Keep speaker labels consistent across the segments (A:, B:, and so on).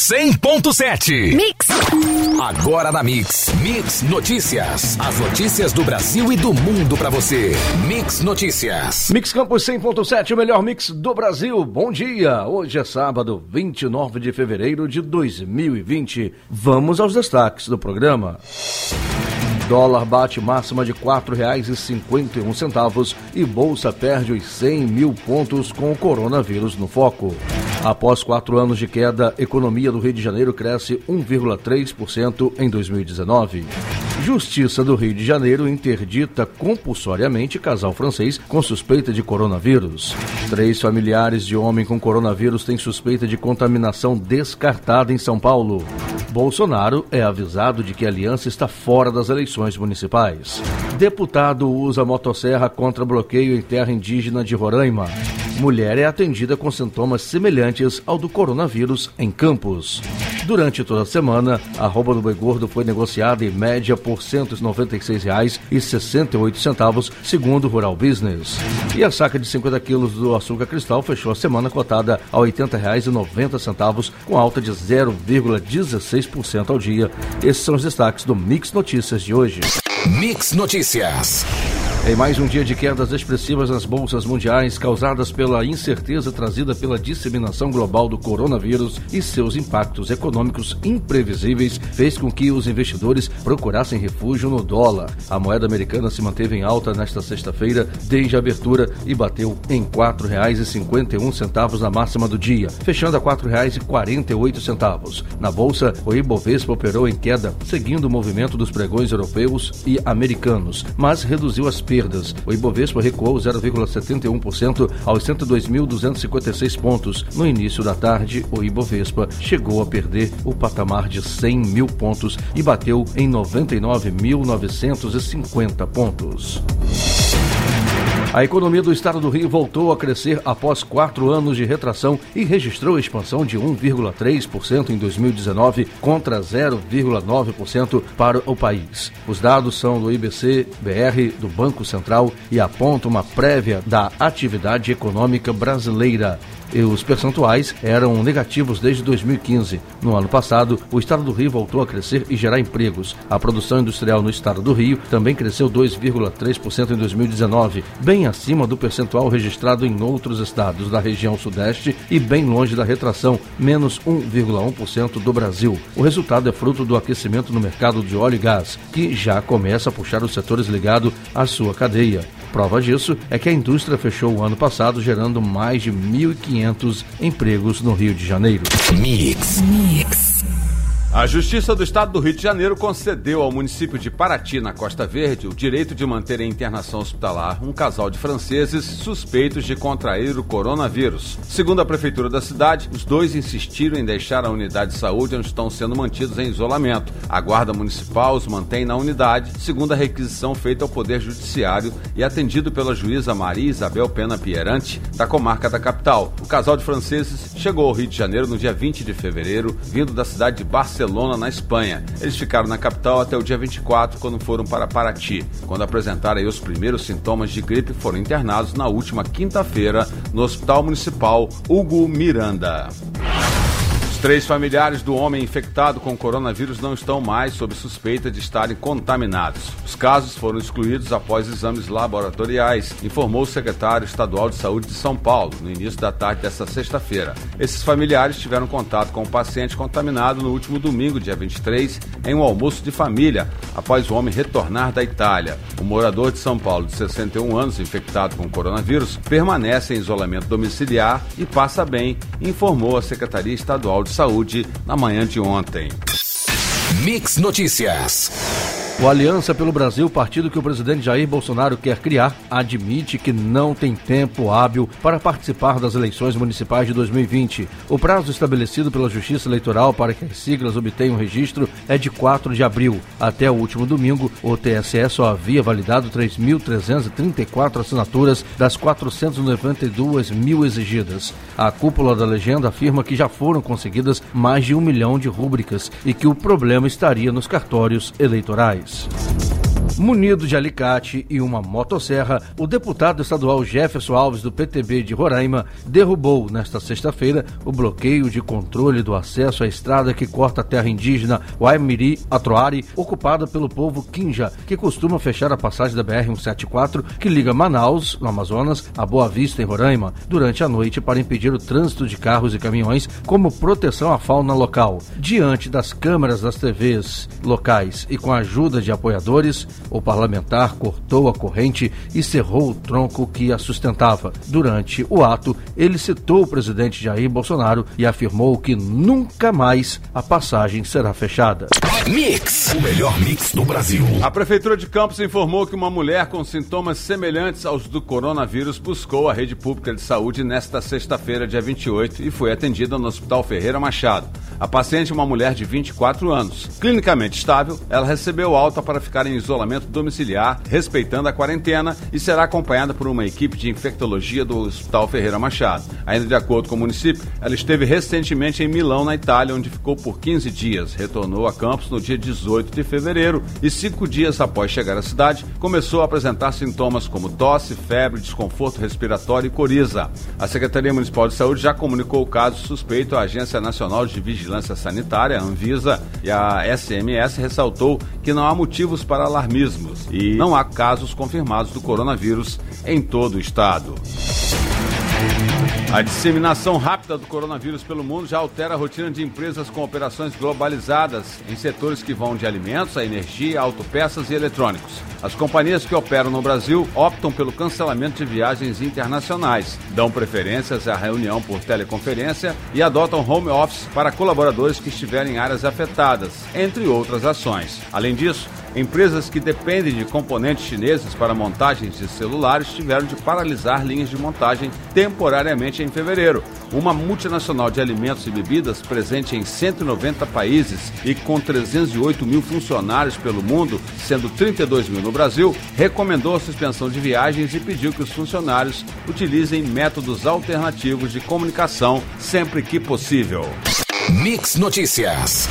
A: 100.7.
B: Mix.
A: Agora na Mix. Mix Notícias. As notícias do Brasil e do mundo para você. Mix Notícias.
C: Mix Campus 100.7, o melhor mix do Brasil. Bom dia. Hoje é sábado, 29 de fevereiro de 2020. Vamos aos destaques do programa. Dólar bate máxima de R$ 4,51 e Bolsa perde os 100 mil pontos com o coronavírus no foco. Após quatro anos de queda, economia do Rio de Janeiro cresce 1,3% em 2019. Justiça do Rio de Janeiro interdita compulsoriamente casal francês com suspeita de coronavírus. Três familiares de homem com coronavírus têm suspeita de contaminação descartada em São Paulo. Bolsonaro é avisado de que a aliança está fora das eleições municipais. Deputado usa motosserra contra bloqueio em terra indígena de Roraima. Mulher é atendida com sintomas semelhantes ao do coronavírus em Campos. Durante toda a semana, a roupa do boi gordo foi negociada em média por R$ 196,68, segundo Rural Business. E a saca de 50 quilos do açúcar cristal fechou a semana cotada a R$ 80,90, com alta de 0,16% ao dia. Esses são os destaques do Mix Notícias de hoje.
A: Mix Notícias.
C: Em mais um dia de quedas expressivas nas bolsas mundiais, causadas pela incerteza trazida pela disseminação global do coronavírus e seus impactos econômicos imprevisíveis, fez com que os investidores procurassem refúgio no dólar. A moeda americana se manteve em alta nesta sexta-feira, desde a abertura, e bateu em R$ 4,51 na máxima do dia, fechando a R$ 4,48. Na bolsa, o Ibovespa operou em queda, seguindo o movimento dos pregões europeus e americanos, mas reduziu as perdas. O Ibovespa recuou 0,71% aos 102.256 pontos. No início da tarde, o Ibovespa chegou a perder o patamar de 100 mil pontos e bateu em 99.950 pontos. A economia do estado do Rio voltou a crescer após quatro anos de retração e registrou expansão de 1,3% em 2019 contra 0,9% para o país. Os dados são do IBC-BR do Banco Central e apontam uma prévia da atividade econômica brasileira e os percentuais eram negativos desde 2015. No ano passado, o estado do Rio voltou a crescer e gerar empregos. A produção industrial no estado do Rio também cresceu 2,3% em 2019, bem acima do percentual registrado em outros estados da região sudeste e bem longe da retração, menos 1,1% do Brasil. O resultado é fruto do aquecimento no mercado de óleo e gás, que já começa a puxar os setores ligados à sua cadeia. Prova disso é que a indústria fechou o ano passado gerando mais de 1.500 empregos no Rio de Janeiro.
A: Mix.
B: Mix.
D: A Justiça do Estado do Rio de Janeiro concedeu ao município de Paraty, na Costa Verde, o direito de manter em internação hospitalar um casal de franceses suspeitos de contrair o coronavírus. Segundo a prefeitura da cidade, os dois insistiram em deixar a unidade de saúde onde estão sendo mantidos em isolamento. A Guarda Municipal os mantém na unidade, segundo a requisição feita ao Poder Judiciário e atendido pela juíza Maria Isabel Pena Pierante, da comarca da capital. O casal de franceses chegou ao Rio de Janeiro no dia 20 de fevereiro, vindo da cidade de Barcelona. Barcelona, na Espanha. Eles ficaram na capital até o dia 24, quando foram para Paraty. Quando apresentaram os primeiros sintomas de gripe, foram internados na última quinta-feira no Hospital Municipal Hugo Miranda. Três familiares do homem infectado com coronavírus não estão mais sob suspeita de estarem contaminados. Os casos foram excluídos após exames laboratoriais, informou o secretário estadual de saúde de São Paulo no início da tarde desta sexta-feira. Esses familiares tiveram contato com o paciente contaminado no último domingo, dia 23, em um almoço de família, após o homem retornar da Itália. O morador de São Paulo, de 61 anos, infectado com coronavírus, permanece em isolamento domiciliar e passa bem, informou a Secretaria Estadual de Saúde na manhã de ontem.
A: Mix Notícias.
C: O Aliança pelo Brasil, partido que o presidente Jair Bolsonaro quer criar, admite que não tem tempo hábil para participar das eleições municipais de 2020. O prazo estabelecido pela Justiça Eleitoral para que as siglas obtenham registro é de 4 de abril. Até o último domingo, o TSE só havia validado 3.334 assinaturas das 492 mil exigidas. A cúpula da legenda afirma que já foram conseguidas mais de um milhão de rúbricas e que o problema estaria nos cartórios eleitorais. news. Munido de alicate e uma motosserra, o deputado estadual Jefferson Alves do PTB de Roraima derrubou nesta sexta-feira o bloqueio de controle do acesso à estrada que corta a terra indígena Waimiri Atroari, ocupada pelo povo Kinja, que costuma fechar a passagem da BR-174 que liga Manaus, no Amazonas, a Boa Vista, em Roraima, durante a noite para impedir o trânsito de carros e caminhões como proteção à fauna local. Diante das câmeras das TVs locais e com a ajuda de apoiadores, o parlamentar cortou a corrente e cerrou o tronco que a sustentava. Durante o ato, ele citou o presidente Jair Bolsonaro e afirmou que nunca mais a passagem será fechada.
A: Mix, o melhor mix do Brasil.
D: A Prefeitura de Campos informou que uma mulher com sintomas semelhantes aos do coronavírus buscou a rede pública de saúde nesta sexta-feira, dia 28, e foi atendida no Hospital Ferreira Machado. A paciente é uma mulher de 24 anos. Clinicamente estável, ela recebeu alta para ficar em isolamento domiciliar, respeitando a quarentena, e será acompanhada por uma equipe de infectologia do Hospital Ferreira Machado. Ainda de acordo com o município, ela esteve recentemente em Milão, na Itália, onde ficou por 15 dias. Retornou a Campos no dia 18 de fevereiro e cinco dias após chegar à cidade, começou a apresentar sintomas como tosse, febre, desconforto respiratório e coriza. A Secretaria Municipal de Saúde já comunicou o caso suspeito à Agência Nacional de Vigilância Sanitária, Anvisa, e a SMS ressaltou que não há motivos para e não há casos confirmados do coronavírus em todo o estado. A disseminação rápida do coronavírus pelo mundo já altera a rotina de empresas com operações globalizadas em setores que vão de alimentos a energia, autopeças e eletrônicos. As companhias que operam no Brasil optam pelo cancelamento de viagens internacionais, dão preferências à reunião por teleconferência e adotam home office para colaboradores que estiverem em áreas afetadas, entre outras ações. Além disso, Empresas que dependem de componentes chineses para montagens de celulares tiveram de paralisar linhas de montagem temporariamente em fevereiro. Uma multinacional de alimentos e bebidas presente em 190 países e com 308 mil funcionários pelo mundo, sendo 32 mil no Brasil, recomendou a suspensão de viagens e pediu que os funcionários utilizem métodos alternativos de comunicação sempre que possível.
A: Mix Notícias.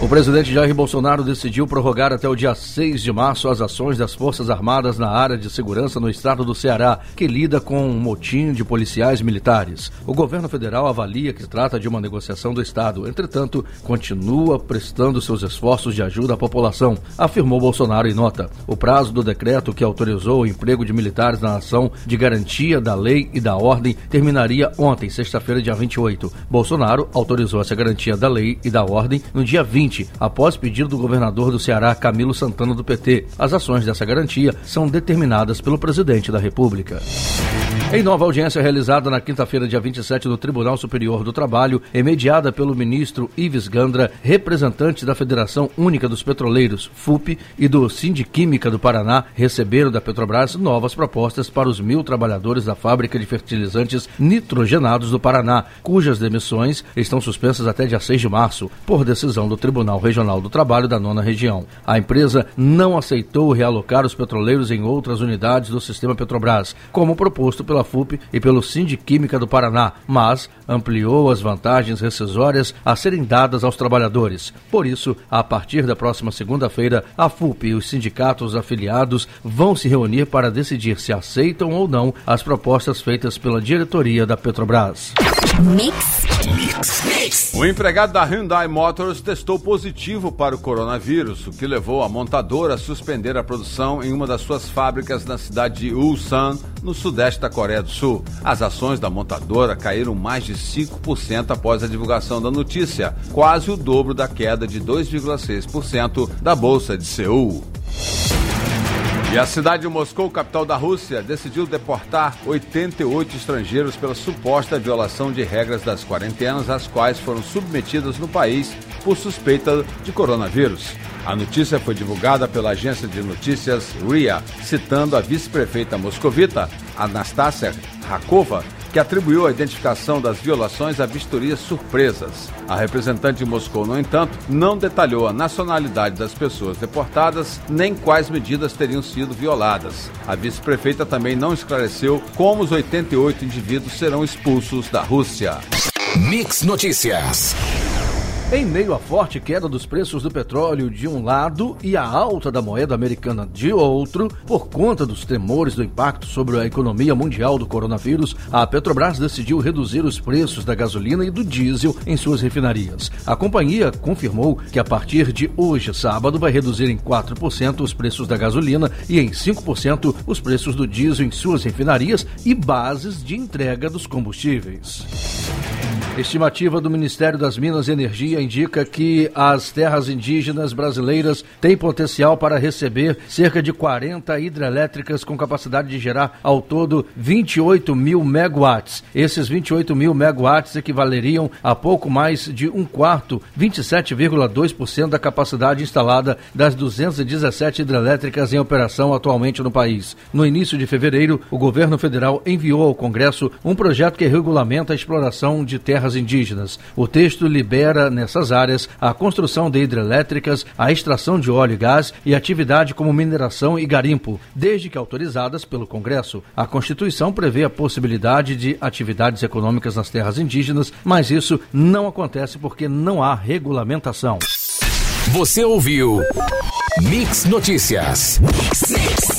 C: O presidente Jair Bolsonaro decidiu prorrogar até o dia 6 de março as ações das Forças Armadas na área de segurança no estado do Ceará, que lida com um motim de policiais militares. O governo federal avalia que trata de uma negociação do Estado, entretanto, continua prestando seus esforços de ajuda à população, afirmou Bolsonaro em nota. O prazo do decreto que autorizou o emprego de militares na ação de garantia da lei e da ordem terminaria ontem, sexta-feira, dia 28. Bolsonaro autorizou essa garantia da lei e da ordem no dia 20 após pedido do governador do Ceará, Camilo Santana do PT. As ações dessa garantia são determinadas pelo presidente da República. Em nova audiência realizada na quinta-feira, dia 27, no Tribunal Superior do Trabalho, mediada pelo ministro Ives Gandra, representante da Federação Única dos Petroleiros, FUP, e do Sindiquímica do Paraná, receberam da Petrobras novas propostas para os mil trabalhadores da fábrica de fertilizantes nitrogenados do Paraná, cujas demissões estão suspensas até dia 6 de março, por decisão do Tribunal Regional do Trabalho da nona região. A empresa não aceitou realocar os petroleiros em outras unidades do sistema Petrobras, como proposto pela FUP e pelo Sindiquímica do Paraná, mas ampliou as vantagens rescisórias a serem dadas aos trabalhadores. Por isso, a partir da próxima segunda-feira, a FUP e os sindicatos afiliados vão se reunir para decidir se aceitam ou não as propostas feitas pela diretoria da Petrobras.
A: Mix.
D: O empregado da Hyundai Motors testou positivo para o coronavírus, o que levou a montadora a suspender a produção em uma das suas fábricas na cidade de Ulsan, no sudeste da Coreia do Sul. As ações da montadora caíram mais de 5% após a divulgação da notícia, quase o dobro da queda de 2,6% da bolsa de Seul. E a cidade de Moscou, capital da Rússia, decidiu deportar 88 estrangeiros pela suposta violação de regras das quarentenas às quais foram submetidos no país por suspeita de coronavírus. A notícia foi divulgada pela agência de notícias RIA, citando a vice-prefeita moscovita, Anastasia Rakova, que atribuiu a identificação das violações a vistorias surpresas. A representante de Moscou, no entanto, não detalhou a nacionalidade das pessoas deportadas nem quais medidas teriam sido violadas. A vice-prefeita também não esclareceu como os 88 indivíduos serão expulsos da Rússia.
A: Mix Notícias.
C: Em meio à forte queda dos preços do petróleo de um lado e a alta da moeda americana de outro, por conta dos temores do impacto sobre a economia mundial do coronavírus, a Petrobras decidiu reduzir os preços da gasolina e do diesel em suas refinarias. A companhia confirmou que a partir de hoje, sábado, vai reduzir em 4% os preços da gasolina e em 5% os preços do diesel em suas refinarias e bases de entrega dos combustíveis. Estimativa do Ministério das Minas e Energia indica que as terras indígenas brasileiras têm potencial para receber cerca de 40 hidrelétricas com capacidade de gerar ao todo 28 mil megawatts. Esses 28 mil megawatts equivaleriam a pouco mais de um quarto, 27,2% da capacidade instalada das 217 hidrelétricas em operação atualmente no país. No início de fevereiro, o governo federal enviou ao Congresso um projeto que regulamenta a exploração de terras terras indígenas. O texto libera nessas áreas a construção de hidrelétricas, a extração de óleo e gás e atividade como mineração e garimpo, desde que autorizadas pelo Congresso. A Constituição prevê a possibilidade de atividades econômicas nas terras indígenas, mas isso não acontece porque não há regulamentação.
A: Você ouviu Mix Notícias. Mix.